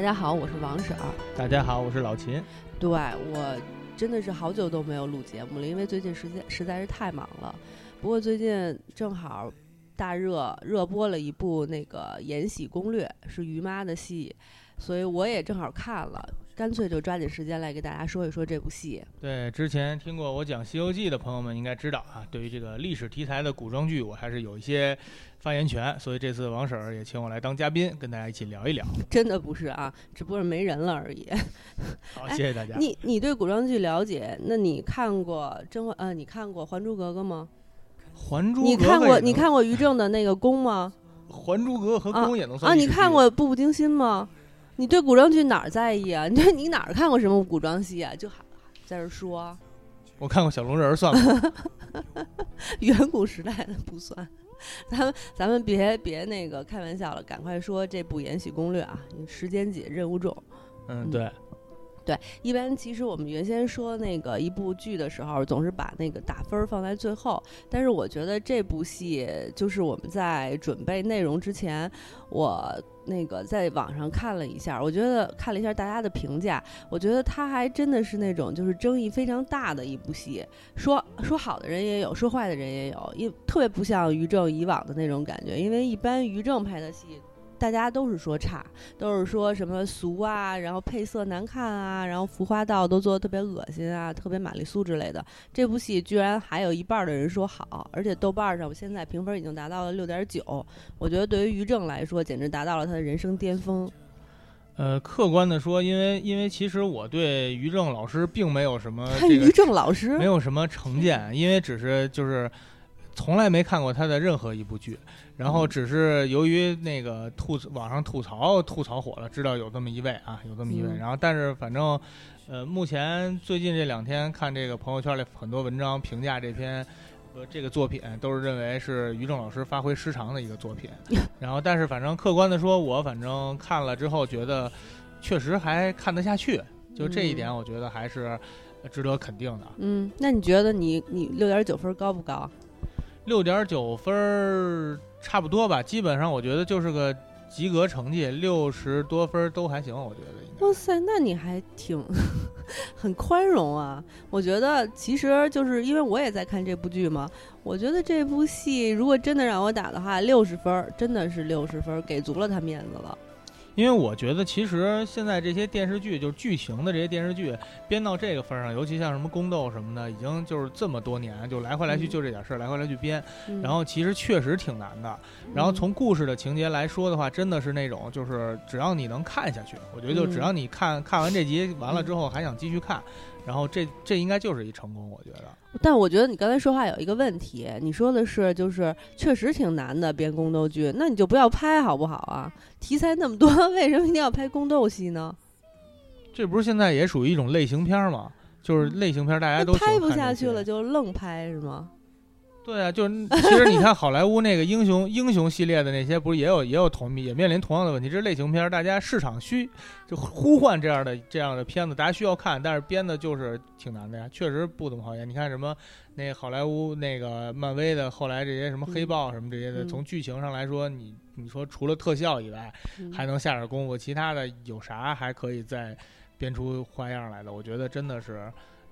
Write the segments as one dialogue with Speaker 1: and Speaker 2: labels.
Speaker 1: 大家好，我是王婶儿。
Speaker 2: 大家好，我是老秦。
Speaker 1: 对我真的是好久都没有录节目了，因为最近实在实在是太忙了。不过最近正好大热热播了一部那个《延禧攻略》，是于妈的戏，所以我也正好看了，干脆就抓紧时间来给大家说一说这部戏。
Speaker 2: 对，之前听过我讲《西游记》的朋友们应该知道啊，对于这个历史题材的古装剧，我还是有一些发言权，所以这次王婶儿也请我来当嘉宾，跟大家一起聊一聊。
Speaker 1: 真的不是啊，只不过是没人了而已。
Speaker 2: 好，
Speaker 1: 哎
Speaker 2: 谢谢大家。
Speaker 1: 你你对古装剧了解？那你看过《甄嬛》呃，你看过《还珠格格》吗？
Speaker 2: 还珠
Speaker 1: 你看过
Speaker 2: 格格
Speaker 1: 你看过于正的那个宫吗？
Speaker 2: 还珠格格和宫也能算
Speaker 1: 啊，你看过《步步惊心》吗？你对古装剧哪儿在意啊？你对你哪儿看过什么古装戏啊？就还在这说
Speaker 2: 我看过小龙人儿算吗？
Speaker 1: 远古时代的不算。咱们咱们别别那个开玩笑了，赶快说这部《延禧攻略》啊，时间紧，任务重。
Speaker 2: 嗯，
Speaker 1: 对
Speaker 2: 对，
Speaker 1: 一般其实我们原先说那个一部剧的时候，总是把那个打分儿放在最后。但是我觉得这部戏，就是我们在准备内容之前，我那个在网上看了一下，我觉得看了一下大家的评价，我觉得它还真的是那种就是争议非常大的一部戏。说说好的人也有，说坏的人也有，因特别不像于正以往的那种感觉，因为一般于正拍的戏。大家都是说差，都是说什么俗啊，然后配色难看啊，然后服化道都做的特别恶心啊，特别玛丽苏之类的。这部戏居然还有一半的人说好，而且豆瓣上我现在评分已经达到了六点九，我觉得对于于正来说，简直达到了他的人生巅峰。
Speaker 2: 呃，客观的说，因为因为其实我对于正老师并没有什么
Speaker 1: 看
Speaker 2: 这个
Speaker 1: 于正老师
Speaker 2: 没有什么成见，因为只是就是从来没看过他的任何一部剧，然后只是由于那个吐网上吐槽吐槽火了，知道有这么一位啊，有这么一位，
Speaker 1: 嗯
Speaker 2: 然后但是反正呃，目前最近这两天看这个朋友圈里很多文章评价这篇。呃，这个作品都是认为是于正老师发挥失常的一个作品，然后但是反正客观的说，我反正看了之后觉得确实还看得下去，就这一点我觉得还是值得肯定的。
Speaker 1: 嗯，那你觉得你你六点九分高不高？
Speaker 2: 六点九分儿差不多吧，基本上我觉得就是个及格成绩，六十多分儿都还行，我觉得。
Speaker 1: 哇塞，那你还挺 很宽容啊！我觉得其实就是因为我也在看这部剧嘛，我觉得这部戏如果真的让我打的话，六十分真的是六十分，给足了他面子了。
Speaker 2: 因为我觉得其实现在这些电视剧，就是剧情的这些电视剧编到这个份儿上，尤其像什么宫斗什么的，已经就是这么多年，就来回来去
Speaker 1: 嗯
Speaker 2: 就这点事儿，来回来去编，
Speaker 1: 嗯
Speaker 2: 然后其实确实挺难的。然后从故事的情节来说的话，真的是那种就是只要你能看下去，我觉得就只
Speaker 1: 嗯
Speaker 2: 要你看看完这集完了之后还想继续看，然后这这应该就是一成功，我觉得。
Speaker 1: 但我觉得你刚才说话有一个问题，你说的是就是确实挺难的编宫斗剧，那你就不要拍好不好啊？题材那么多，为什么一定要拍宫斗戏呢？
Speaker 2: 这不是现在也属于一种类型片儿吗？就是类型片儿，大家都
Speaker 1: 拍不下去了就愣拍是吗？
Speaker 2: 对啊，就是其实你看好莱坞那个英雄英雄系列的那些，不是也有也有同也面临同样的问题，这是类型片儿，大家市场需就呼唤这样的这样的片子，大家需要看，但是编的就是挺难的呀，确实不怎么好演。你看什么那好莱坞那个漫威的后来这些什么黑豹什么这些的，
Speaker 1: 嗯
Speaker 2: 从剧情上来说，你你说除了特效以外，
Speaker 1: 嗯
Speaker 2: 还能下点功夫，其他的有啥还可以再编出花样来的？我觉得真的是。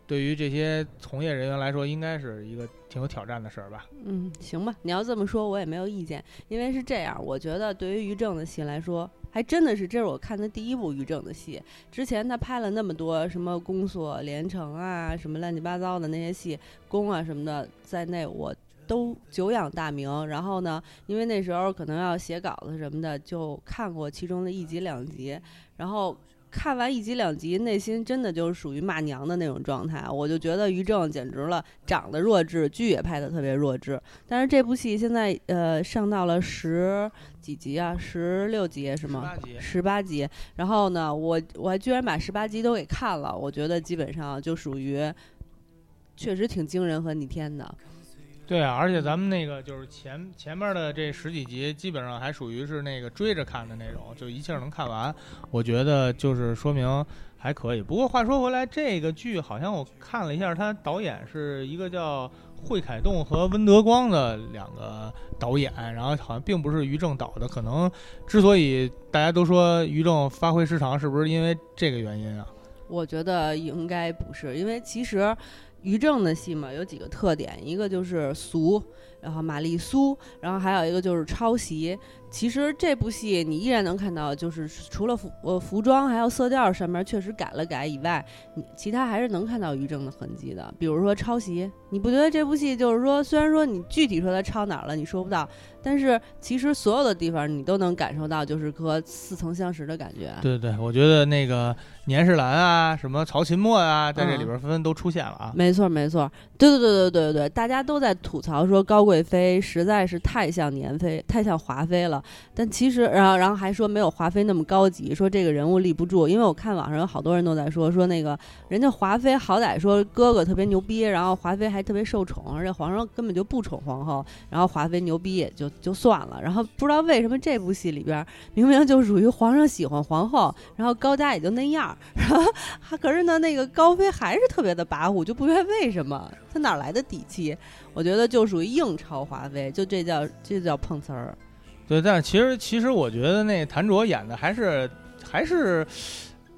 Speaker 2: 对于这些从业人员来说，应该是一个挺有挑战的事儿吧。
Speaker 1: 嗯，行吧，你要这么说，我也没有意见，因为是这样，我觉得对于于正的戏来说，还真的是这是我看的第一部于正的戏。之前他拍了那么多什么宫锁连城啊，什么乱七八糟的那些戏，宫啊什么的，在内我都久仰大名。然后呢，因为那时候可能要写稿子什么的，就看过其中的一集两集，然后。看完一集两集，内心真的就是属于骂娘的那种状态，我就觉得于正简直了，长得弱智，剧也拍的特别弱智。但是这部戏现在呃上到了十几集啊，十六集是吗？
Speaker 2: 十八集
Speaker 1: 十八集。然后呢，我我还居然把十八集都给看了，我觉得基本上就属于确实挺惊人和逆天的。
Speaker 2: 对啊，而且咱们那个就是前前面的这十几集，基本上还属于是那个追着看的那种，就一气儿能看完。我觉得就是说明还可以。不过话说回来，这个剧好像我看了一下，他导演是一个叫惠凯栋和温德光的两个导演，然后好像并不是于正导的。可能之所以大家都说于正发挥失常，是不是因为这个原因啊？
Speaker 1: 我觉得应该不是，因为其实于正的戏嘛有几个特点，一个就是俗，然后玛丽苏，然后还有一个就是抄袭。其实这部戏你依然能看到，就是除了服呃服装还有色调上面确实改了改以外，你其他还是能看到于正的痕迹的。比如说抄袭，你不觉得这部戏就是说，虽然说你具体说他抄哪儿了，你说不到，但是其实所有的地方你都能感受到，就是和似曾相识的感觉。
Speaker 2: 对对对，我觉得那个年世兰啊，什么曹琴墨啊，在这里边纷纷都出现了啊。
Speaker 1: 没错没错，对对对对对对对，大家都在吐槽说高贵妃实在是太像年妃，太像华妃了。但其实，然后，然后还说没有华妃那么高级，说这个人物立不住。因为我看网上有好多人都在说，说那个人家华妃好歹说哥哥特别牛逼，然后华妃还特别受宠，而且皇上根本就不宠皇后，然后华妃牛逼也就就算了。然后不知道为什么这部戏里边明明就属于皇上喜欢皇后，然后高家也就那样，然后可是呢那个高妃还是特别的跋扈，就不知道为什么 她哪来的底气？我觉得就属于硬抄华妃，就这叫这叫碰瓷儿。
Speaker 2: 对，但其实其实我觉得那谭卓演的还是还是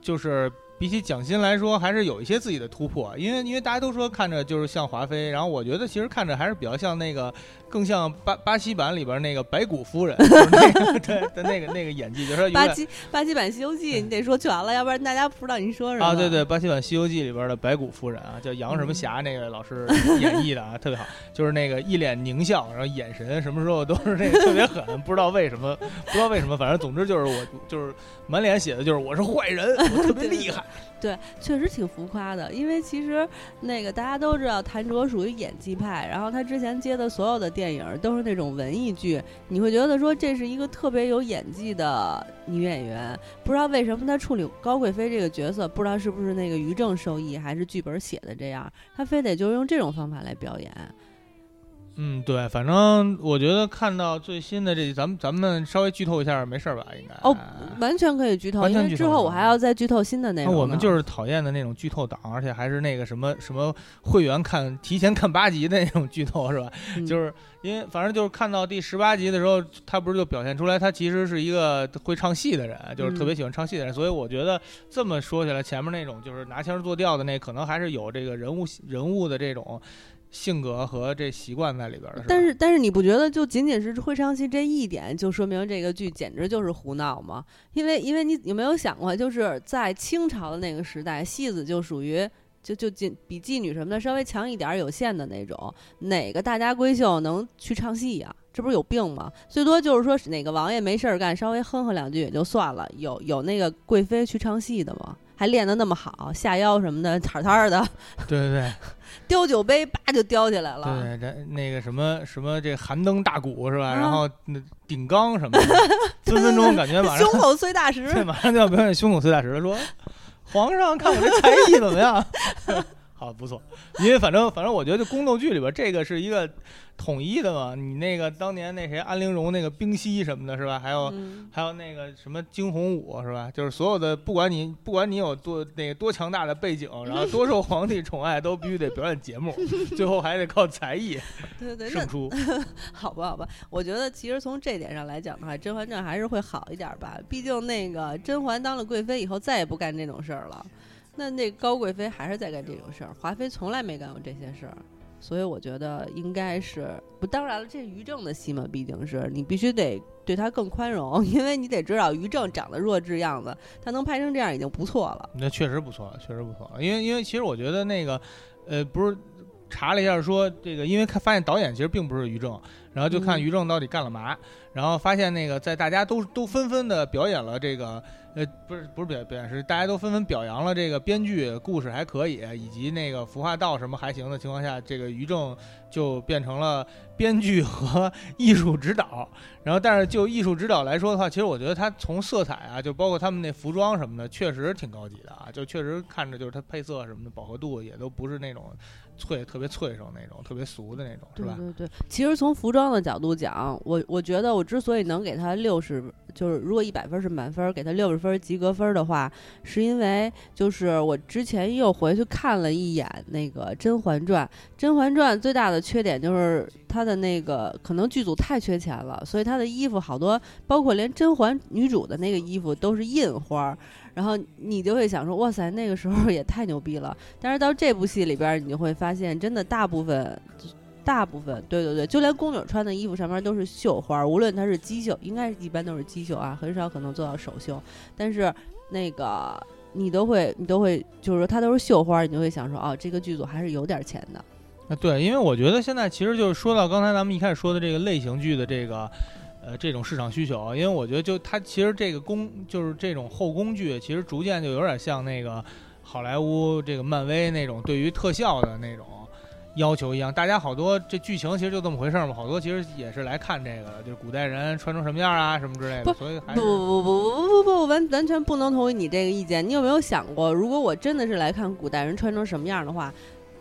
Speaker 2: 就是。比起蒋欣来说，还是有一些自己的突破，因为因为大家都说看着就是像华妃，然后我觉得其实看着还是比较像那个，更像巴巴西版里边那个白骨夫人，对的那个那个演技，就是
Speaker 1: 巴西巴西版西游记，你得说全了，要不然大家不知道你说什么
Speaker 2: 啊。对对，巴西版西游记里边的白骨夫人啊，叫杨什么霞那个老师演绎的啊，特别好，就是那个一脸狞笑，然后眼神什么时候都是那个特别狠，不知道为什么，不知道为什么，反正总之就是我就是满脸写的就是我是坏人，我特别厉害。
Speaker 1: 对，确实挺浮夸的。因为其实那个大家都知道，谭卓属于演技派，然后他之前接的所有的电影都是那种文艺剧，你会觉得说这是一个特别有演技的女演员。不知道为什么她处理高贵妃这个角色，不知道是不是那个于正受益，还是剧本写的这样，她非得就用这种方法来表演。
Speaker 2: 嗯，对，反正我觉得看到最新的这，咱们咱们稍微剧透一下，没事儿吧？应该
Speaker 1: 哦，完全可以剧透，因为之后我还要再剧透新的内容。
Speaker 2: 我们就是讨厌的那种剧透党，而且还是那个什么什么会员看提前看八集的那种剧透，是吧？就是因为反正就是看到第十八集的时候，他不是就表现出来他其实是一个会唱戏的人，就是特别喜欢唱戏的人，所以我觉得这么说起来，前面那种就是拿腔作调的那，可能还是有这个人物人物的这种。性格和这习惯在里边的，
Speaker 1: 但是但是你不觉得就仅仅是会唱戏这一点就说明这个剧简直就是胡闹吗？因为因为你有没有想过，就是在清朝的那个时代，戏子就属于就就仅比妓女什么的稍微强一点有限的那种，哪个大家闺秀能去唱戏呀？这不是有病吗？最多就是说哪个王爷没事儿干，稍微哼哼两句也就算了。有有那个贵妃去唱戏的吗？还练得那么好，下腰什么的，摊摊的。
Speaker 2: 对 对对，
Speaker 1: 叼酒杯叭就叼起来了。
Speaker 2: 对，这那个什么什么这寒灯大鼓是吧？然后那顶缸什么的，分分钟感觉马上
Speaker 1: 胸口碎大石。
Speaker 2: 对，马上就要表演胸口碎大石了。说皇上看我这才艺怎么样？好，不错。因为反正反正我觉得宫斗剧里边这个是一个。统一的嘛，你那个当年那谁安陵容那个冰溪什么的，是吧？还有还有那个什么惊鸿舞，是吧？就是所有的，不管你不管你有多那个多强大的背景，然后多受皇帝宠爱，都必须得表演节目，最后还得靠才艺，
Speaker 1: 对对
Speaker 2: 胜出。
Speaker 1: 好吧，好吧，我觉得其实从这点上来讲的话，《甄嬛传》还是会好一点吧。毕竟那个甄嬛当了贵妃以后，再也不干这种事儿了。那那高贵妃还是在干这种事儿，华妃从来没干过这些事儿。所以我觉得应该是不，当然了，这是于正的戏嘛，毕竟是你必须得对他更宽容，因为你得知道于正长得弱智样子，他能拍成这样已经不错了。
Speaker 2: 那确实不错，确实不错。因为因为其实我觉得那个，呃，不是查了一下说这个，因为看发现导演其实并不是于正，然后就看于正到底干了嘛，然后发现那个在大家都都纷纷的表演了这个。呃，不是不是表表演是大家都纷纷表扬了这个编剧，故事还可以，以及那个服化道什么还行的情况下，这个于正就变成了编剧和艺术指导。然后，但是就艺术指导来说的话，其实我觉得他从色彩啊，就包括他们那服装什么的，确实挺高级的啊，就确实看着就是它配色什么的饱和度也都不是那种。脆特别脆生那种，特别俗的那种，是吧？
Speaker 1: 对对对，其实从服装。装的角度讲，我我觉得我之所以能给他六十，就是如果一百分是满分，给他六十分及格分的话，是因为就是我之前又回去看了一眼那个《甄嬛传》，《甄嬛传》最大的缺点就是它的那个可能剧组太缺钱了，所以它的衣服好多，包括连甄嬛女主的那个衣服都是印花儿。然后你就会想说，哇塞，那个时候也太牛逼了。但是到这部戏里边，你就会发现，真的大部分，大部分，对对对，就连宫女穿的衣服上面都是绣花，无论它是机绣，应该是一般都是机绣啊，很少可能做到手绣。但是那个你都会，你都会，就是说它都是绣花，你就会想说，哦，这个剧组还是有点钱的。
Speaker 2: 啊，对，因为我觉得现在其实就是说到刚才咱们一开始说的这个类型剧的这个。呃，这种市场需求，因为我觉得就它其实这个工就是这种后宫剧，其实逐渐就有点像那个好莱坞这个漫威那种对于特效的那种要求一样。大家好多这剧情其实就这么回事嘛，好多其实也是来看这个的，就是古代人穿成什么样啊什么之类的。所以
Speaker 1: 不不不不不不不完完全不能同意你这个意见。你有没有想过，如果我真的是来看古代人穿成什么样的话？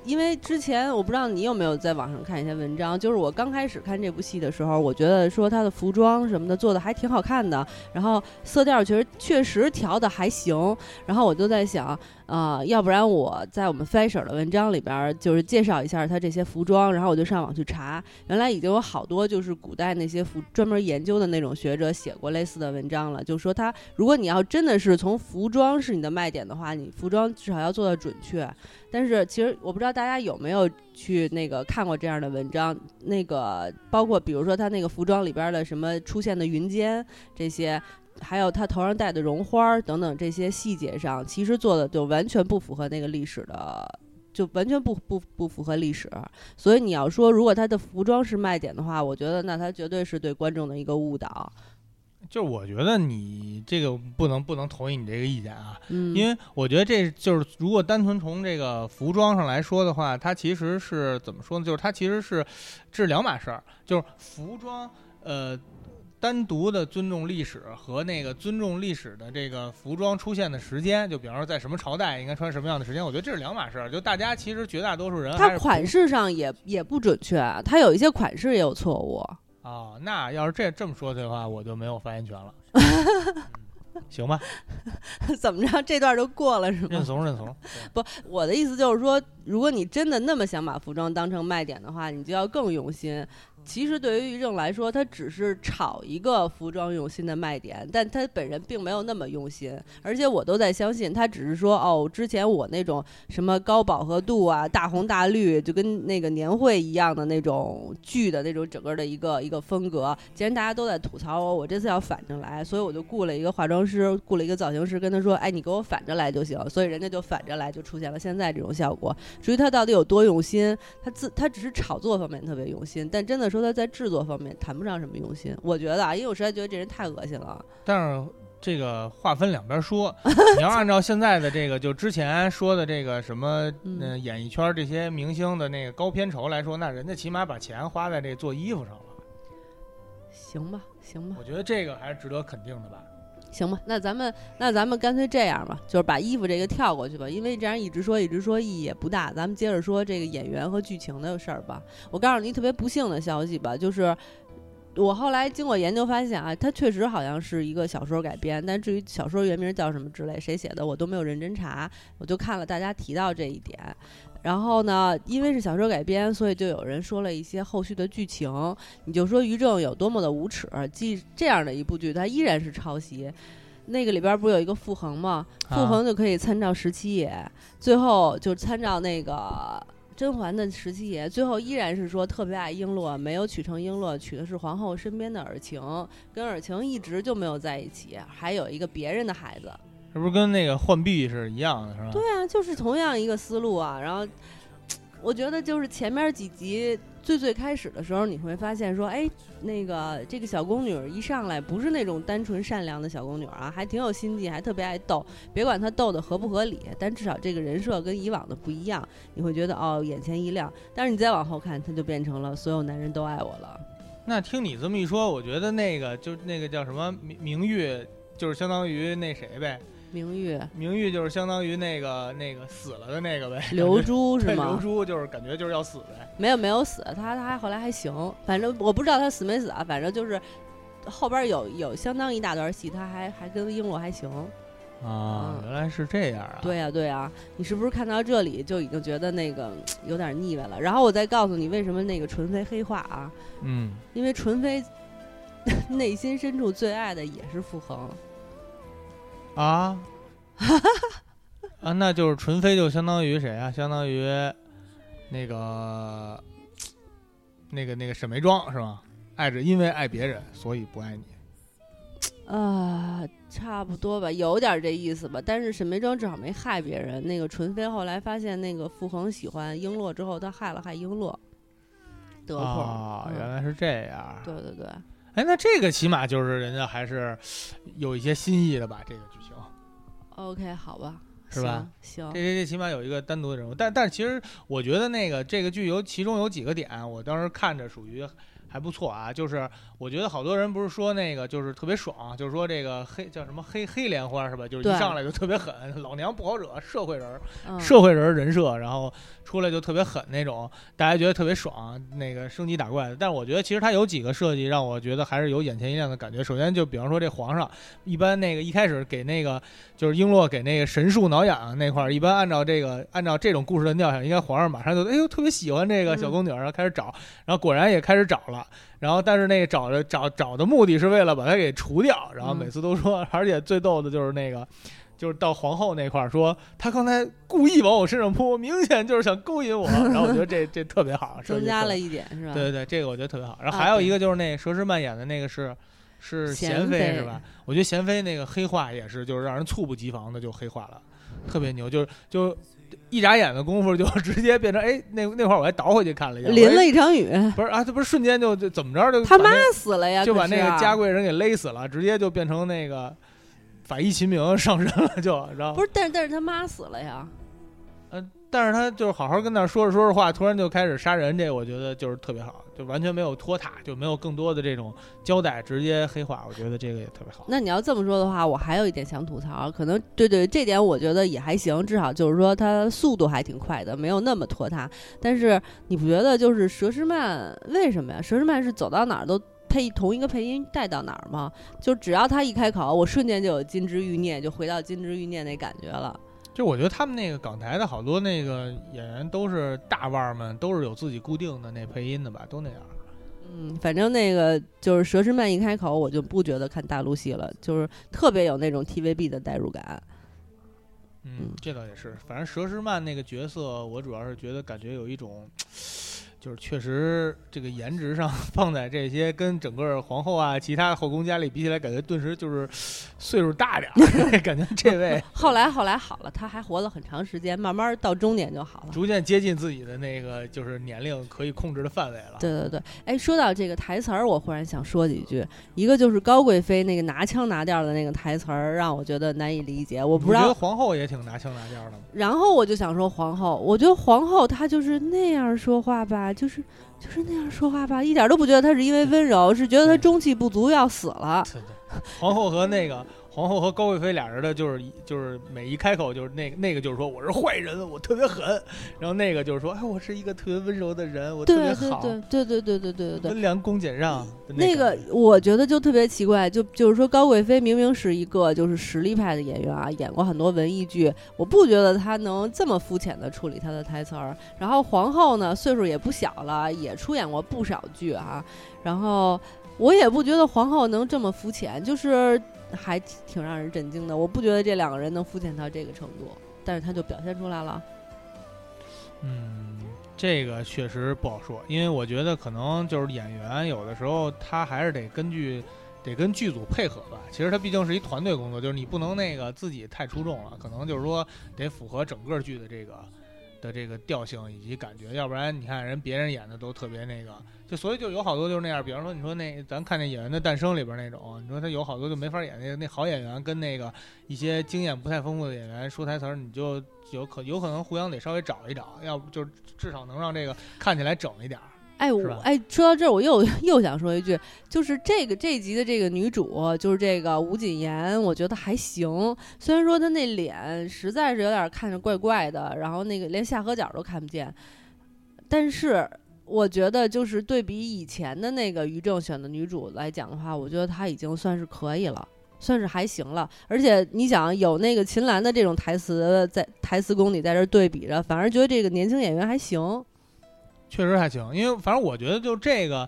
Speaker 1: 因为之前我不知道你有没有在网上看一些文章，就是我刚开始看这部戏的时候，我觉得说他的服装什么的做的还挺好看的，然后色调其实确实调的还行，然后我就在想。啊，要不然我在我们 fashion 的文章里边儿就是介绍一下他这些服装，然后我就上网去查，原来已经有好多就是古代那些服专门研究的那种学者写过类似的文章了，就说他如果你要真的是从服装是你的卖点的话，你服装至少要做到准确。但是其实我不知道大家有没有去那个看过这样的文章，那个包括比如说他那个服装里边的什么出现的云肩这些。还有他头上戴的绒花等等这些细节上，其实做的就完全不符合那个历史的，就完全不不不符合历史。所以你要说如果他的服装是卖点的话，我觉得那他绝对是对观众的一个误导。
Speaker 2: 就我觉得你这个不能不能同意你这个意见啊，因为我觉得这就是如果单纯从这个服装上来说的话，它其实是怎么说呢？就是它其实是这是两码事儿，就是服装呃。单独的尊重历史和那个尊重历史的这个服装出现的时间，就比方说在什么朝代应该穿什么样的时间，我觉得这是两码事儿。就大家其实绝大多数人，
Speaker 1: 它款式上也也不准确，它有一些款式也有错误。
Speaker 2: 哦，那要是这这么说的话，我就没有发言权了。行吧？
Speaker 1: 怎么着？这段就过了是吗？
Speaker 2: 认怂认怂。
Speaker 1: 不，我的意思就是说，如果你真的那么想把服装当成卖点的话，你就要更用心。其实对于于正来说，他只是炒一个服装用心的卖点，但他本人并没有那么用心。而且我都在相信，他只是说哦，之前我那种什么高饱和度啊、大红大绿，就跟那个年会一样的那种剧的那种整个的一个一个风格。既然大家都在吐槽我，我这次要反着来，所以我就雇了一个化妆师，雇了一个造型师，跟他说：“哎，你给我反着来就行。”所以人家就反着来，就出现了现在这种效果。至于他到底有多用心，他自他只是炒作方面特别用心，但真的说。他在制作方面谈不上什么用心，我觉得啊，因为我实在觉得这人太恶心了。
Speaker 2: 但是这个话分两边说，你要按照现在的这个，就之前说的这个什么，嗯，演艺圈这些明星的那个高片酬来说，那人家起码把钱花在这做衣服上了。
Speaker 1: 行吧，行吧，
Speaker 2: 我觉得这个还是值得肯定的吧。
Speaker 1: 行吧，那咱们那咱们干脆这样吧，就是把衣服这个跳过去吧，因为这样一直说一直说意义也不大。咱们接着说这个演员和剧情的事儿吧。我告诉你特别不幸的消息吧，就是我后来经过研究发现啊，它确实好像是一个小说改编，但至于小说原名叫什么之类，谁写的我都没有认真查，我就看了大家提到这一点。然后呢，因为是小说改编，所以就有人说了一些后续的剧情。你就说于正有多么的无耻，既这样的一部剧，它依然是抄袭。那个里边不是有一个傅恒吗？傅恒就可以参照十七爷，最后就参照那个甄嬛的十七爷，最后依然是说特别爱璎珞，没有娶成璎珞，娶的是皇后身边的尔晴，跟尔晴一直就没有在一起，还有一个别人的孩子。
Speaker 2: 这不是跟那个浣碧是一样的，是吧？
Speaker 1: 对啊，就是同样一个思路啊。然后，我觉得就是前面几集最最开始的时候，你会发现说，哎，那个这个小宫女一上来不是那种单纯善良的小宫女啊，还挺有心计，还特别爱逗。别管她逗的合不合理，但至少这个人设跟以往的不一样，你会觉得哦，眼前一亮。但是你再往后看，她就变成了所有男人都爱我了。
Speaker 2: 那听你这么一说，我觉得那个就那个叫什么明明玉，就是相当于那谁呗。
Speaker 1: 明玉、
Speaker 2: 明玉就是相当于那个那个死了的那个呗，
Speaker 1: 刘珠是，吗？
Speaker 2: 刘珠就是感觉就是要死呗。
Speaker 1: 没有没有死，他他还后来还行，反正我不知道他死没死啊，反正就是后边有有相当一大段戏，他还还跟璎珞还行。
Speaker 2: 啊，原来是这样啊！
Speaker 1: 对呀、对呀、你是不是看到这里就已经觉得那个 有点腻歪了？然后我再告诉你为什么那个纯妃黑化啊？
Speaker 2: 嗯，
Speaker 1: 因为纯妃 内心深处最爱的也是傅恒。
Speaker 2: 啊 啊，那就是纯妃就相当于谁啊？相当于那个那个那个沈眉庄是吗？爱着，因为爱别人，所以不爱你。
Speaker 1: 啊、差不多吧，有点这意思吧。但是沈眉庄至少没害别人。那个纯妃后来发现那个傅恒喜欢璎珞之后，她害了害璎珞。
Speaker 2: 啊，
Speaker 1: 嗯
Speaker 2: 原来是这样。
Speaker 1: 对对对，
Speaker 2: 哎，那这个起码就是人家还是有一些新意的吧？这个剧情
Speaker 1: ，OK，好吧，
Speaker 2: 是吧这这这起码有一个单独的人物。但但其实我觉得那个这个剧有其中有几个点，我当时看着属于还不错啊。就是我觉得好多人不是说那个就是特别爽，就是说这个黑叫什么黑黑莲花是吧？就是一上来就特别狠，老娘不好惹，社会人社会人儿人设，然后出来就特别狠那种，大家觉得特别爽，那个升级打怪的。但是我觉得其实它有几个设计让我觉得还是有眼前一亮的感觉。首先就比方说这皇上，一般那个一开始给那个就是璎珞给那个神树挠痒那块儿，一般按照这个按照这种故事的尿性，应该皇上马上就哎呦特别喜欢这个小宫女儿，然后开始找，然后果然也开始找了。然后，但是那个找的找找的目的是为了把他给除掉，然后每次都说，而且最逗的就是那个，就是到皇后那块儿说，他刚才故意往我身上扑，明显就是想勾引我。然后我觉得这这特别好，
Speaker 1: 增加了一点是吧？
Speaker 2: 对对对，这个我觉得特别好。然后
Speaker 1: 啊
Speaker 2: 还有一个就是那佘诗曼演的那个是是
Speaker 1: 娴
Speaker 2: 娴妃
Speaker 1: 妃
Speaker 2: 是吧？我觉得贤妃那个黑化也是，就是让人猝不及防的就黑化了，特别牛，就是就一眨眼的功夫就 直接变成哎那那会儿我还倒回去看了一下，
Speaker 1: 淋了一场雨，
Speaker 2: 不是啊，这不是瞬间就就怎么着就
Speaker 1: 他妈死了呀，
Speaker 2: 就把那个
Speaker 1: 可是啊
Speaker 2: 嘉贵人给勒死了，直接就变成那个法医秦明上身了就，然后
Speaker 1: 不是，但是但是他妈死了呀。
Speaker 2: 但是他就是好好跟那儿说着说着话，突然就开始杀人，这我觉得就是特别好，就完全没有拖沓，就没有更多的这种交代，直接黑化，我觉得这个也特别好。
Speaker 1: 那你要这么说的话，我还有一点想吐槽，可能对对这点我觉得也还行，至少就是说它速度还挺快的，没有那么拖沓。但是你不觉得就是佘诗曼为什么呀？佘诗曼是走到哪儿都配同一个配音带到哪儿吗？就只要他一开口，我瞬间就有金枝欲孽，就回到金枝欲孽那感觉了。
Speaker 2: 就我觉得他们那个港台的好多那个演员都是大腕儿们，都是有自己固定的那配音的吧，都那样。
Speaker 1: 嗯，反正那个就是佘诗曼一开口，我就不觉得看大陆戏了，就是特别有那种 TVB 的代入感。
Speaker 2: 嗯
Speaker 1: 嗯，
Speaker 2: 这倒也是。反正佘诗曼那个角色，我主要是觉得感觉有一种，就是确实这个颜值上 放在这些跟整个皇后啊、其他后宫佳丽比起来，感觉顿时就是岁数大点儿，感觉这位
Speaker 1: 后来后来好了，她还活了很长时间，慢慢到中年就好了。
Speaker 2: 逐渐接近自己的那个就是年龄可以控制的范围了。
Speaker 1: 对对对，哎，说到这个台词儿，我忽然想说几句。一个就是高贵妃那个拿腔拿调的那个台词儿，让我觉得难以理解。我不知道，
Speaker 2: 你觉得皇后也挺拿腔拿调的吗？
Speaker 1: 然后我就想说皇后，我觉得皇后她就是那样说话吧，就是就是那样说话吧，一点都不觉得他是因为温柔，是觉得他中气不足要死了。
Speaker 2: 对对，皇后和那个皇后和高贵妃俩人的就是一就是每一开口就是那个那个就是说我是坏人，我特别狠，然后那个就是说哎我是一个特别温柔的人，我特别好，
Speaker 1: 对对对对对对对对。
Speaker 2: 温良恭俭让
Speaker 1: 那个我觉得就特别奇怪，就就是说高贵妃明明是一个就是实力派的演员啊，演过很多文艺剧，我不觉得她能这么肤浅的处理她的台词儿。然后皇后呢，岁数也不小了，也出演过不少剧啊。然后我也不觉得皇后能这么肤浅，就是还挺让人震惊的。我不觉得这两个人能肤浅到这个程度，但是他就表现出来了。
Speaker 2: 嗯，这个确实不好说，因为我觉得可能就是演员有的时候他还是得根据得跟剧组配合吧。其实他毕竟是一团队工作，就是你不能那个自己太出众了，可能就是说得符合整个剧的这个的这个调性以及感觉，要不然你看人别人演的都特别那个，就所以就有好多就是那样。比方说你说那咱看那《演员的诞生》里边那种，你说他有好多就没法演，那那好演员跟那个一些经验不太丰富的演员说台词儿，你就有可有可能互相得稍微找一找，要不就至少能让这个看起来整一点儿。
Speaker 1: 哎，我哎，说到这儿，我又 又想说一句，就是这个这集的这个女主，就是这个吴谨言，我觉得还行。虽然说她那脸实在是有点看着怪怪的，然后那个连下颌角都看不见，但是我觉得就是对比以前的那个于正选的女主来讲的话，我觉得她已经算是可以了。算是还行了，而且你想有那个秦岚的这种台词在台词功底在这对比着，反而觉得这个年轻演员还行，
Speaker 2: 确实还行。因为反正我觉得就这个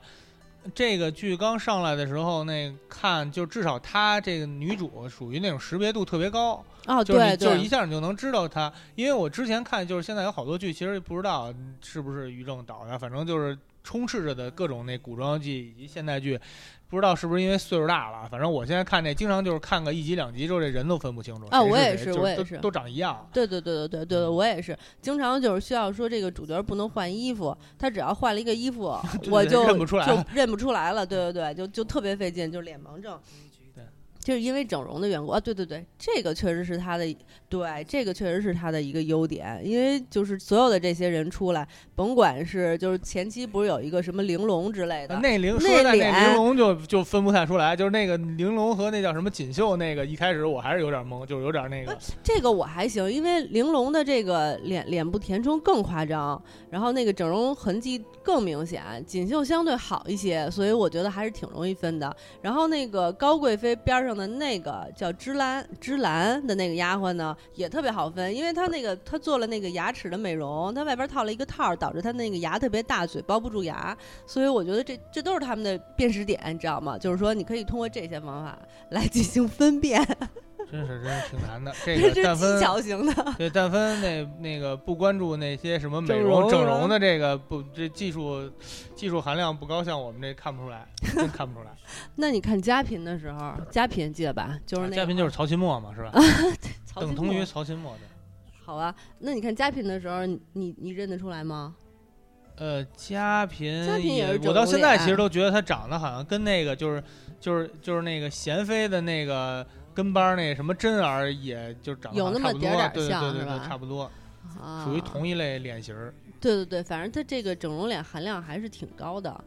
Speaker 2: 这个剧刚上来的时候，那看就至少她这个女主属于那种识别度特别高
Speaker 1: 哦，
Speaker 2: 对，就是一下你就能知道她。因为我之前看就是现在有好多剧，其实不知道是不是于正导的，反正就是充斥着的各种那古装剧以及现代剧。不知道是不是因为岁数大了，反正我现在看那经常就是看个一集两集之后，这人都分不清楚
Speaker 1: 啊。我也
Speaker 2: 是，
Speaker 1: 我也是，
Speaker 2: 都长一样。
Speaker 1: 对对对对对对对，我也是，经常就是需要说这个主角不能换衣服，他只要换了一个衣服，我就
Speaker 2: 认不出来，
Speaker 1: 就认不出来了。对对对，就就特别费劲，就脸盲症。就是因为整容的缘故啊，对对对，这个确实是他的，对，这个确实是他的一个优点。因为就是所有的这些人出来，甭管是就是前期不是有一个什么玲珑之类的，
Speaker 2: 那玲那玲珑就就分不太出来，就是那个玲珑和那叫什么锦绣那个，一开始我还是有点懵，就是有点那个。
Speaker 1: 这个我还行，因为玲珑的这个脸脸部填充更夸张，然后那个整容痕迹更明显，锦绣相对好一些，所以我觉得还是挺容易分的。然后那个高贵妃边上。的那个叫芝兰芝兰的那个丫鬟呢，也特别好分，因为她那个她做了那个牙齿的美容，她外边套了一个套，导致她那个牙特别大，嘴包不住牙，所以我觉得这这都是他们的辨识点，你知道吗？就是说你可以通过这些方法来进行分辨。
Speaker 2: 真是真是挺难的，这个但分对但分那那个不关注那些什么美容整容的这个不这技术技术含量不高，像我们这看不出来，真看不出来。
Speaker 1: 那你看佳嫔的时候，佳嫔记得吧？就是那
Speaker 2: 佳嫔就是曹琴墨嘛，是吧？等同于曹琴墨的。
Speaker 1: 好啊，那你看佳嫔的时候，你你认得出来吗？
Speaker 2: 呃，佳嫔，
Speaker 1: 佳嫔也是
Speaker 2: 我到现在其实都觉得她长得好像跟那个就是就是就是那个娴妃的那个。跟班那什么真儿，也就长得差不多，对对对对，差不多，属于同一类脸型儿。
Speaker 1: 对对对，反正他这个整容脸含量还是挺高的。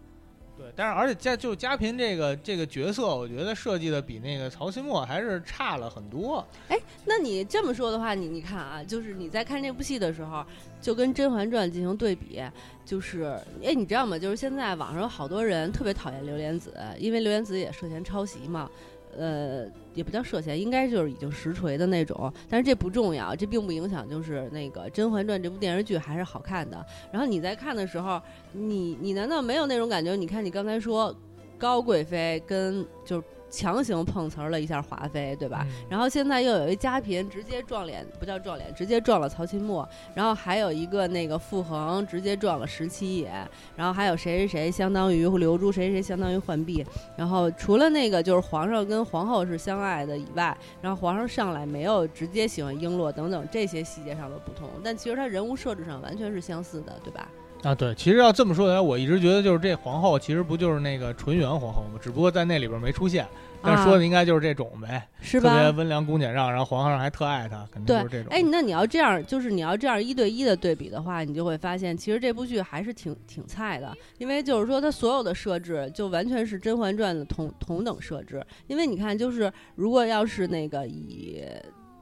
Speaker 2: 对，但是而且嘉就嘉嫔这个这个角色，我觉得设计的比那个曹新墨还是差了很多。
Speaker 1: 哎，那你这么说的话，你你看啊，就是你在看这部戏的时候，就跟《甄嬛传》进行对比，就是哎，你知道吗？就是现在网上有好多人特别讨厌刘莲子，因为刘莲子也涉嫌抄袭嘛。呃，也不叫涉嫌，应该就是已经实锤的那种。但是这不重要，这并不影响，就是那个《甄嬛传》这部电视剧还是好看的。然后你在看的时候，你你难道没有那种感觉？你看你刚才说高贵妃跟就。强行碰瓷儿了一下华妃，对吧？然后现在又有一嘉嫔直接撞脸，不叫撞脸，直接撞了曹琴默。然后还有一个那个傅恒直接撞了十七爷。然后还有谁谁谁相当于刘珠，谁谁相当于浣碧。然后除了那个就是皇上跟皇后是相爱的以外，然后皇上上来没有直接喜欢璎珞等等这些细节上的不同，但其实他人物设置上完全是相似的，对吧？
Speaker 2: 啊，对，其实要这么说来，我一直觉得就是这皇后其实不就是那个纯元皇后吗？只不过在那里边没出现。但说的应该就是这种呗，
Speaker 1: 是
Speaker 2: 吧？特别温良恭俭让，然后皇上还特爱她，肯定就是这种。
Speaker 1: 哎，那你要这样，就是你要这样一对一的对比的话，你就会发现，其实这部剧还是挺挺菜的，因为就是说它所有的设置就完全是《甄嬛传》的同同等设置。因为你看，就是如果要是那个以。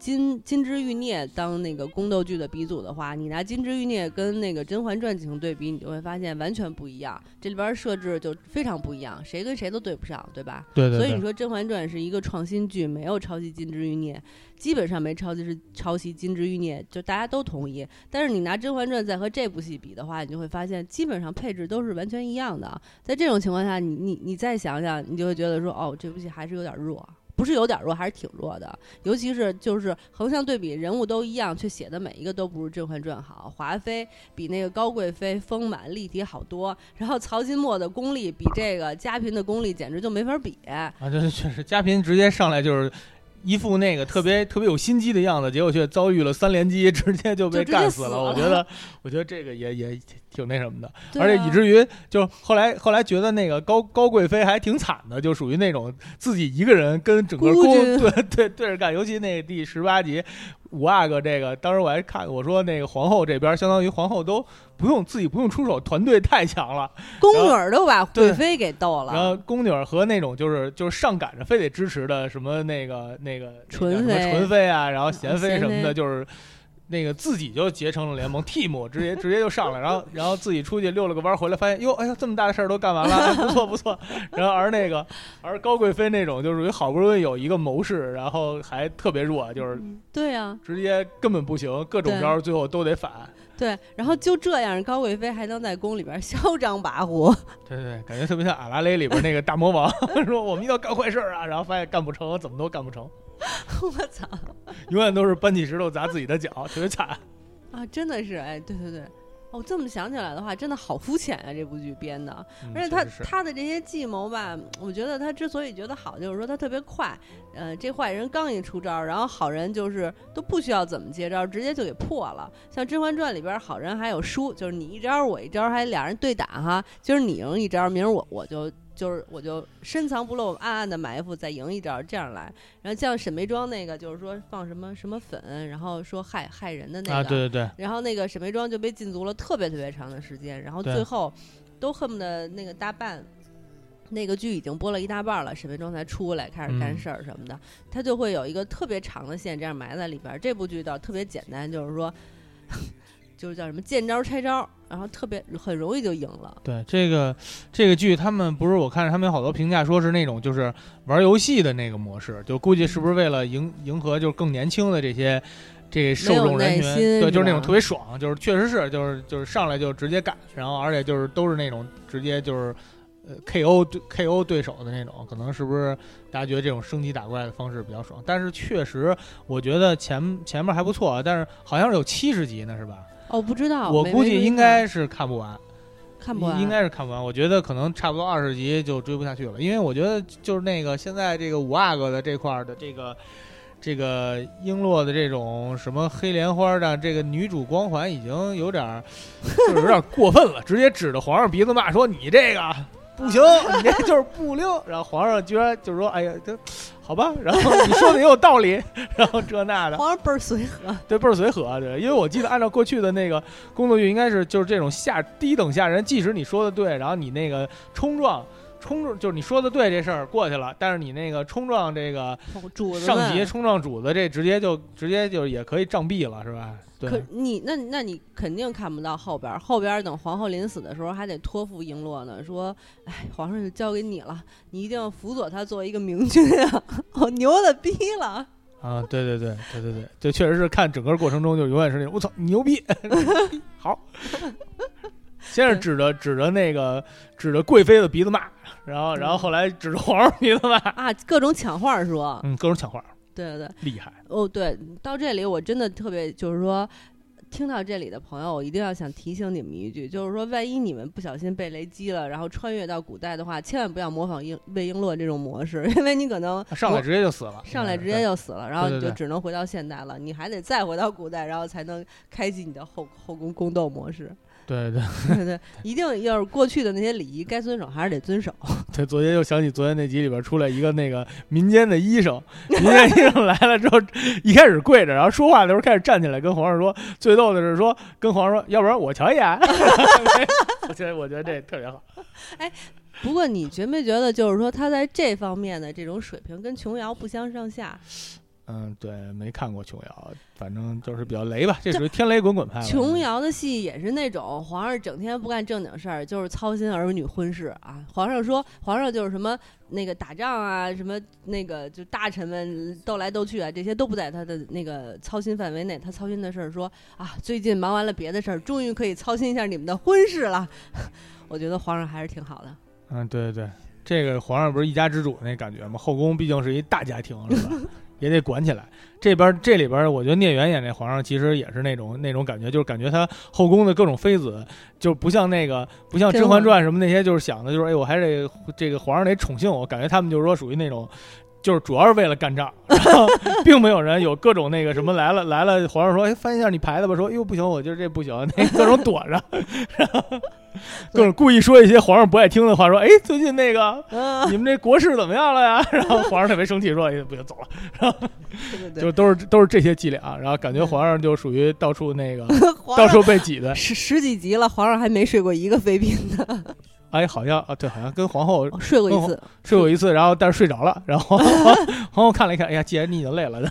Speaker 1: 金金枝玉孽当那个宫斗剧的鼻祖的话，你拿金枝玉孽跟那个甄嬛传进行对比，你就会发现完全不一样。这里边设置就非常不一样，谁跟谁都对不上，对吧？
Speaker 2: 对对。
Speaker 1: 所以你说甄嬛传是一个创新剧，没有抄袭金枝玉孽，基本上没抄袭是抄袭金枝玉孽，就大家都同意。但是你拿甄嬛传再和这部戏比的话，你就会发现基本上配置都是完全一样的。在这种情况下，你你你再想想，你就会觉得说，哦，这部戏还是有点弱。不是有点弱，还是挺弱的。尤其是就是横向对比，人物都一样，却写的每一个都不如《甄嬛传》好。华妃比那个高贵妃丰满立体好多，然后曹金墨的功力比这个嘉嫔的功力简直就没法比。
Speaker 2: 啊，这确实，嘉嫔直接上来就是。一副那个特别特别有心机的样子，结果却遭遇了三连击，直接就被干死了。我觉得，我觉得这个也也挺那什么的，而且以至于就后来后来觉得那个高高贵妃还挺惨的，就属于那种自己一个人跟整个宫对对对着干。尤其那第十八集，五阿哥这个，当时我还看我说那个皇后这边，相当于皇后都不用自己不用出手，团队太强了，
Speaker 1: 宫女儿都把贵妃给逗了。
Speaker 2: 然后宫女儿和那种就是就是上赶着非得支持的什么那个那个
Speaker 1: 纯
Speaker 2: 妃、纯
Speaker 1: 妃
Speaker 2: 啊，然后贤
Speaker 1: 妃
Speaker 2: 什么的，就是。那个自己就结成了联盟，team 直接直接就上来，然后然后自己出去溜了个弯回来，发现哟，哎呀，这么大的事儿都干完了，不错不错。然后而那个而高贵妃那种就属于好不容易有一个谋士，然后还特别弱，就是
Speaker 1: 对呀，
Speaker 2: 直接根本不行，各种招最后都得反。
Speaker 1: 对，然后就这样，高贵妃还能在宫里边嚣张跋扈。
Speaker 2: 对对，感觉特别像《阿拉蕾》里边那个大魔王，说我们要干坏事啊，然后发现干不成，怎么都干不成。
Speaker 1: 我操！
Speaker 2: 永远都是搬起石头砸自己的脚，特别惨
Speaker 1: 啊！真的是，哎，对对对。哦，这么想起来的话，真的好肤浅啊！这部剧编的，而且他他的这些计谋吧，我觉得他之所以觉得好，就是说他特别快。呃，这坏人刚一出招，然后好人就是都不需要怎么接招，直接就给破了。像《甄嬛传》里边，好人还有输，就是你一招我一招，还俩人对打哈。今儿你赢一招，明儿我我就。就是我就深藏不露，暗暗的埋伏，再赢一招，这样来。然后像沈眉庄那个，就是说放什么什么粉，然后说害害人的那个。
Speaker 2: 啊，对对对。
Speaker 1: 然后那个沈眉庄就被禁足了特别特别长的时间，然后最后都恨不得那个大半，那个剧已经播了一大半了，沈眉庄才出来开始干事儿什么的，他就会有一个特别长的线这样埋在里边。这部剧倒特别简单，就是说。就是叫什么见招拆招，然后特别很容易就赢了。
Speaker 2: 对这个这个剧，他们不是我看着他们有好多评价，说是那种就是玩游戏的那个模式，就估计是不是为了迎迎合就是更年轻的这些这受众人群？对，就是那种特别爽，就是确实是就是就是上来就直接干，然后而且就是都是那种直接就是呃 KO 对 KO 对手的那种，可能是不是大家觉得这种升级打怪的方式比较爽？但是确实我觉得前前面还不错，但是好像是有七十集呢，是吧？
Speaker 1: 我不知道，
Speaker 2: 我估计应该是看不完，
Speaker 1: 看不完，
Speaker 2: 应该是看不完。我觉得可能差不多二十集就追不下去了，因为我觉得就是那个现在这个五阿哥的这块的这个这个璎珞的这种什么黑莲花的这个女主光环已经有点 就是有点过分了，直接指着皇上鼻子骂说你这个。不行，你这就是不灵。然后皇上居然就是说：“哎呀，这好吧。”然后你说的也有道理。然后这那的，
Speaker 1: 皇上倍儿随和，
Speaker 2: 对，倍儿随和，对。因为我记得按照过去的那个工作剧，应该是就是这种下低等下人，即使你说的对，然后你那个冲撞冲撞，就是你说的对这事儿过去了，但是你那个冲撞这个上级冲撞主子，这直接就直接就也可以杖毙了，是吧？
Speaker 1: 可你那那你肯定看不到后边，后边等皇后临死的时候还得托付璎珞呢，说，哎，皇上就交给你了，你一定要辅佐他做一个明君啊！我 牛的逼了
Speaker 2: 啊！对对对对对对，这确实是看整个过程中就永远是那我操牛逼，好，先是指着指着那个指着贵妃的鼻子骂，然后然后后来指着皇上鼻子骂
Speaker 1: 啊，各种抢话说，
Speaker 2: 嗯，各种抢话。
Speaker 1: 对对对，
Speaker 2: 厉害
Speaker 1: 哦！对，到这里我真的特别，就是说，听到这里的朋友，我一定要想提醒你们一句，就是说，万一你们不小心被雷击了，然后穿越到古代的话，千万不要模仿英魏璎珞这种模式，因为你可能
Speaker 2: 上来直接就死了，
Speaker 1: 上来直接就死了，然后你就只能回到现代了，你还得再回到古代，然后才能开启你的后后宫宫斗模式。
Speaker 2: 对对
Speaker 1: 对对，一定要是过去的那些礼仪该遵守还是得遵守。
Speaker 2: 对，昨天又想起昨天那集里边出来一个那个民间的医生，民间医生来了之后，一开始跪着，然后说话的时候开始站起来跟皇上说。最逗的是说跟皇上说，要不然我瞧一眼。我觉得我觉得这特别好。
Speaker 1: 哎，不过你觉没觉得就是说他在这方面的这种水平跟琼瑶不相上下？
Speaker 2: 嗯，对，没看过琼瑶，反正就是比较雷吧，这属于天雷滚滚派。
Speaker 1: 琼瑶的戏也是那种皇上整天不干正经事儿，就是操心儿女婚事啊。皇上说，皇上就是什么那个打仗啊，什么那个就大臣们斗来斗去啊，这些都不在他的那个操心范围内。他操心的事儿说啊，最近忙完了别的事儿，终于可以操心一下你们的婚事了。我觉得皇上还是挺好的。
Speaker 2: 嗯，对对对，这个皇上不是一家之主那感觉吗？后宫毕竟是一大家庭，是吧？也得管起来。这边这里边，我觉得聂远演这皇上其实也是那种那种感觉，就是感觉他后宫的各种妃子就不像那个不像《甄嬛传》什么那些，就是想的就是哎，我还得这个皇上得宠幸我。感觉他们就是说属于那种就是主要是为了干仗，然后并没有人有各种那个什么来了来了，皇上说哎翻一下你牌子吧，说呦不行，我觉得这不行，那 各种躲着，然后各种故意说一些皇上不爱听的话，说哎最近那个
Speaker 1: 嗯，
Speaker 2: 你们这国事怎么样了呀？然后皇上特别生气，说哎不行走了，
Speaker 1: 对对 对，
Speaker 2: 就都是都是这些伎俩，然后感觉皇上就属于到处那个到处被挤的，
Speaker 1: 十十几集了，皇上还没睡过一个妃嫔呢，
Speaker 2: 哎好像啊对，好像跟皇后
Speaker 1: 睡过一次。
Speaker 2: 睡过一次，然后但是睡着了，然后皇 皇后看了一看，哎呀，既然你已经累了，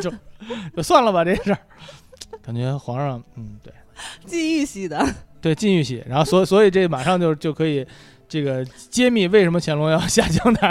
Speaker 2: 就 就算了吧这事儿。感觉皇上，嗯，对
Speaker 1: 禁欲系的，
Speaker 2: 对，禁欲系，然后所所以这马上就就可以这个揭秘为什么乾隆要 下江南。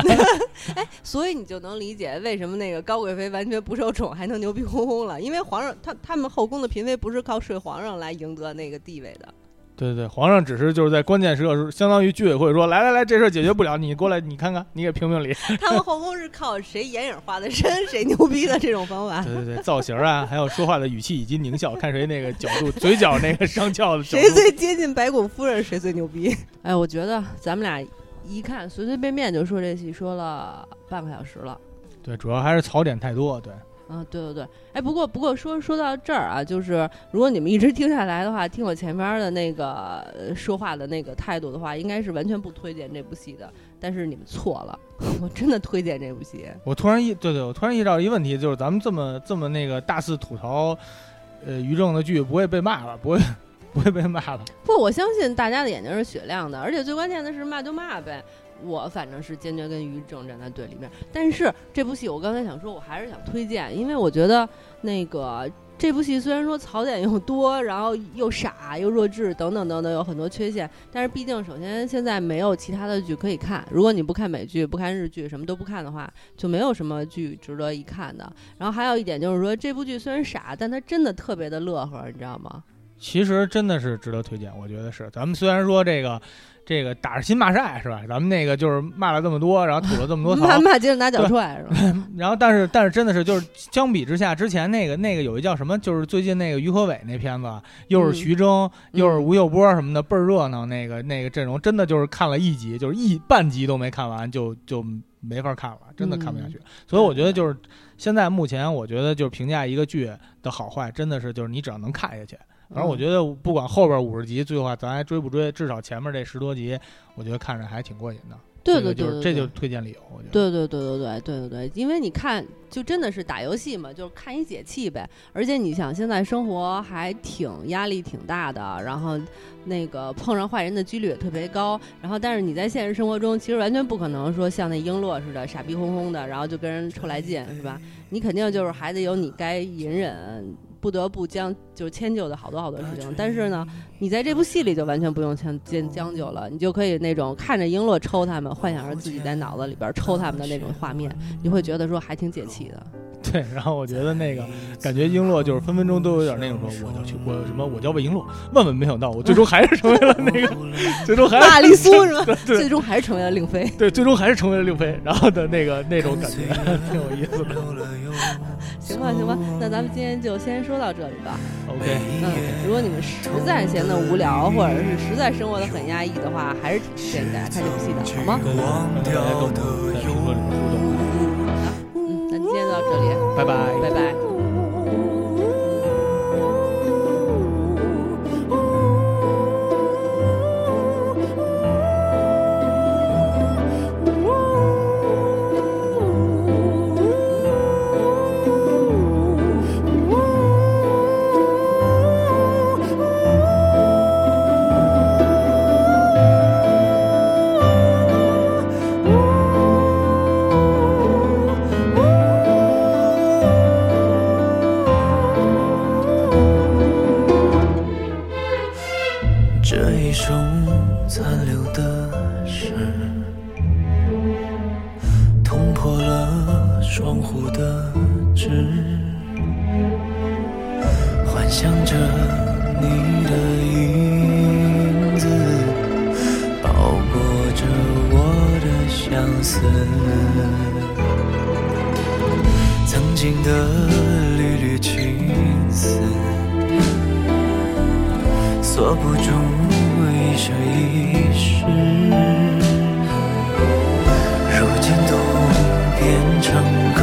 Speaker 1: 哎所以你就能理解为什么那个高贵妃完全不受宠还能牛逼哄哄了，因为皇上他他们后宫的嫔妃不是靠睡皇上来赢得那个地位的。
Speaker 2: 对对对，皇上只是就是在关键时刻，相当于居委会说，来来来，这事儿解决不了，你过来，你看看，你给评评理。
Speaker 1: 他们后宫是靠谁眼影画的深，谁牛逼的这种方法。
Speaker 2: 对对对，造型啊，还有说话的语气以及狞笑，看谁那个角度，嘴角那个上翘的。
Speaker 1: 谁最接近白骨夫人，谁最牛逼？哎，我觉得咱们俩一看随随便便就说这戏，说了半个小时了。
Speaker 2: 对，主要还是槽点太多。对，
Speaker 1: 啊，对对对，哎，不过不过说说到这儿啊，就是如果你们一直听下来的话，听我前面的那个呃说话的那个态度的话，应该是完全不推荐这部戏的。但是你们错了，我真的推荐这部戏。
Speaker 2: 我突然意，对对，我突然意识到一个问题，就是咱们这么这么那个大肆吐槽，呃，于正的剧不会被骂吧？不会，不会被骂吧？
Speaker 1: 不，我相信大家的眼睛是雪亮的，而且最关键的是骂就骂呗。我反正是坚决跟于正站在对立面，但是这部戏我刚才想说，我还是想推荐，因为我觉得那个这部戏虽然说槽点又多，然后又傻又弱智等等等等，有很多缺陷，但是毕竟首先现在没有其他的剧可以看，如果你不看美剧、不看日剧，什么都不看的话，就没有什么剧值得一看的。然后还有一点就是说，这部剧虽然傻，但它真的特别的乐呵，你知道吗？
Speaker 2: 其实真的是值得推荐，我觉得是。咱们虽然说这个这个打着亲骂晒是吧？咱们那个就是骂了这么多，然后吐了这么多槽
Speaker 1: 骂，骂接着拿脚踹是吧？
Speaker 2: 然后但是但是真的是就是相比之下，之前那个那个有一叫什么，就是最近那个于和伟那片子，又是徐峥，又是吴秀波什么的，倍儿热闹。那个那个阵容真的就是看了一集，就是一半集都没看完就就没法看了，真的看不下去。所以我觉得就是现在目前，我觉得就是评价一个剧的好坏，真的是就是你只要能看下去。反正我觉得不管后边五十集，最后咱还追不追，至少前面这十多集，我觉得看着还挺过瘾的。
Speaker 1: 对对对，
Speaker 2: 就是这就是推荐理由。我觉得。
Speaker 1: 对对对对对对对对，因为你看，就真的是打游戏嘛，就是看一解气呗。而且你想，现在生活还挺压力挺大的，然后那个碰上坏人的几率也特别高。然后，但是你在现实生活中，其实完全不可能说像那璎珞似的傻逼哄哄的，然后就跟人臭来劲，是吧？你肯定就是还得有你该隐忍。不得不将就迁就的好多好多事情，但是呢，你在这部戏里就完全不用将将将就了，你就可以那种看着璎珞抽他们，幻想着自己在脑子里边抽他们的那种画面，你会觉得说还挺解气的。
Speaker 2: 对，然后我觉得那个 感觉璎珞就是分分钟都有点那种说，我要去，我什么，我叫魏璎珞，万万没想到，我最终还是成为了那个，最终还是
Speaker 1: 玛丽苏是吧？最终还是成为了令妃。
Speaker 2: 对，最终还是成为了令妃，然后的那个那种感觉挺有意思的。
Speaker 1: 行吧，行吧，那咱们今天就先说到这里吧。
Speaker 2: OK，
Speaker 1: 嗯，如果你们实在闲得无聊，或者是实在生活的很压抑的话，还是挺推荐大家看这部戏的，好吗？
Speaker 2: 大家跟我们在评论里面互动。
Speaker 1: 嗯，那今天就到这里，
Speaker 2: 拜拜，
Speaker 1: 拜拜。
Speaker 3: 幻想着你的影子，包裹着我的相思。曾经的缕缕情丝。锁不住一生一世，如今都变成鸽子。